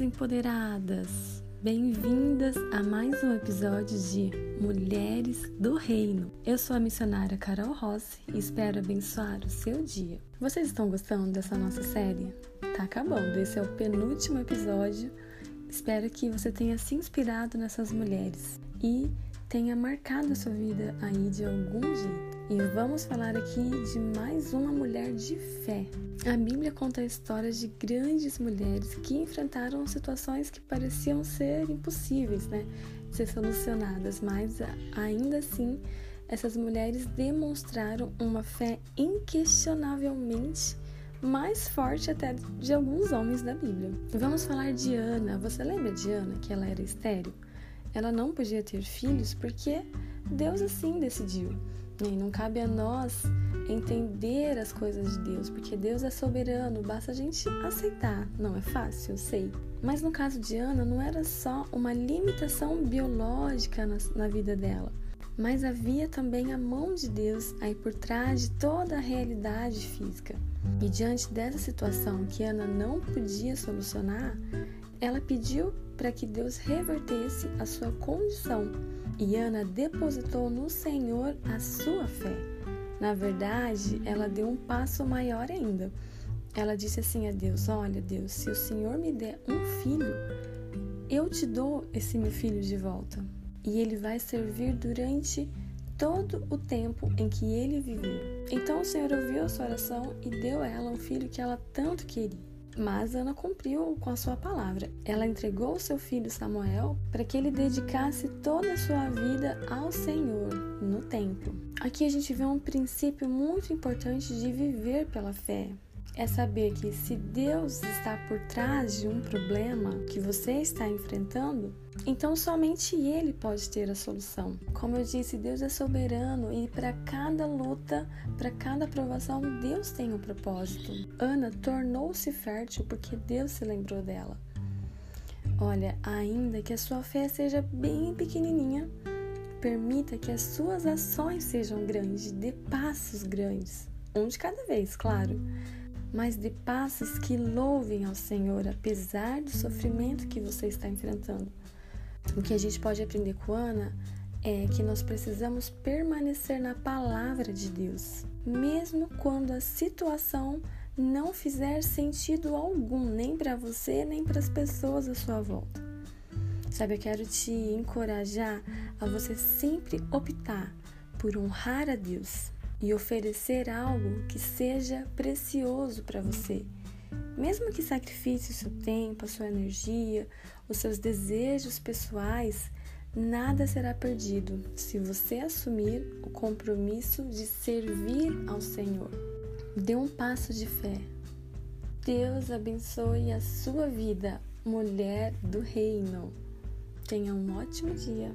empoderadas! Bem-vindas a mais um episódio de Mulheres do Reino. Eu sou a missionária Carol Rossi e espero abençoar o seu dia. Vocês estão gostando dessa nossa série? Tá acabando, esse é o penúltimo episódio. Espero que você tenha se inspirado nessas mulheres e tenha marcado a sua vida aí de algum jeito. E vamos falar aqui de mais uma mulher de fé. A Bíblia conta histórias de grandes mulheres que enfrentaram situações que pareciam ser impossíveis, né, de ser solucionadas, mas ainda assim essas mulheres demonstraram uma fé inquestionavelmente mais forte até de alguns homens da Bíblia. Vamos falar de Ana. Você lembra de Ana que ela era estéril? Ela não podia ter filhos porque Deus assim decidiu. E não cabe a nós entender as coisas de Deus, porque Deus é soberano, basta a gente aceitar. Não é fácil, eu sei. Mas no caso de Ana, não era só uma limitação biológica na, na vida dela, mas havia também a mão de Deus aí por trás de toda a realidade física. E diante dessa situação que Ana não podia solucionar, ela pediu para que Deus revertesse a sua condição e Ana depositou no Senhor a sua fé. Na verdade, ela deu um passo maior ainda. Ela disse assim a Deus: Olha, Deus, se o Senhor me der um filho, eu te dou esse meu filho de volta. E ele vai servir durante todo o tempo em que ele viveu. Então o Senhor ouviu a sua oração e deu a ela um filho que ela tanto queria. Mas Ana cumpriu com a sua palavra. Ela entregou seu filho Samuel para que ele dedicasse toda a sua vida ao Senhor no templo. Aqui a gente vê um princípio muito importante de viver pela fé é saber que se Deus está por trás de um problema que você está enfrentando, então somente Ele pode ter a solução. Como eu disse, Deus é soberano e para cada luta, para cada provação, Deus tem um propósito. Ana tornou-se fértil porque Deus se lembrou dela. Olha, ainda que a sua fé seja bem pequenininha, permita que as suas ações sejam grandes, dê passos grandes, um de cada vez, claro mas de passos que louvem ao Senhor, apesar do sofrimento que você está enfrentando. O que a gente pode aprender com Ana é que nós precisamos permanecer na palavra de Deus, mesmo quando a situação não fizer sentido algum, nem para você, nem para as pessoas à sua volta. Sabe, eu quero te encorajar a você sempre optar por honrar a Deus, e oferecer algo que seja precioso para você. Mesmo que sacrifique o seu tempo, a sua energia, os seus desejos pessoais, nada será perdido se você assumir o compromisso de servir ao Senhor. Dê um passo de fé. Deus abençoe a sua vida, mulher do reino. Tenha um ótimo dia.